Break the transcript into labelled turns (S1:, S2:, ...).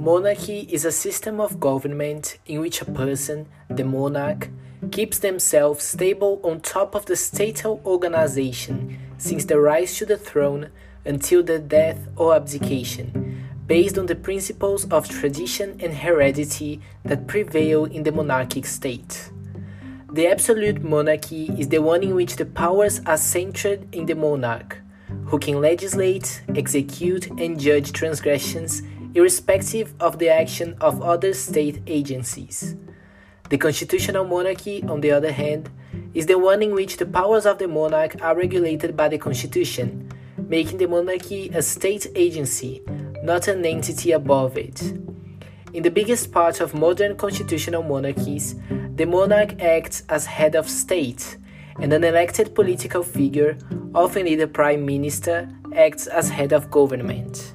S1: Monarchy is a system of government in which a person, the monarch, keeps themselves stable on top of the statal organization since the rise to the throne until the death or abdication, based on the principles of tradition and heredity that prevail in the monarchic state. The absolute monarchy is the one in which the powers are centered in the monarch, who can legislate, execute, and judge transgressions irrespective of the action of other state agencies. The constitutional monarchy, on the other hand, is the one in which the powers of the monarch are regulated by the constitution, making the monarchy a state agency, not an entity above it. In the biggest part of modern constitutional monarchies, the monarch acts as head of state, and an elected political figure, often either prime minister, acts as head of government.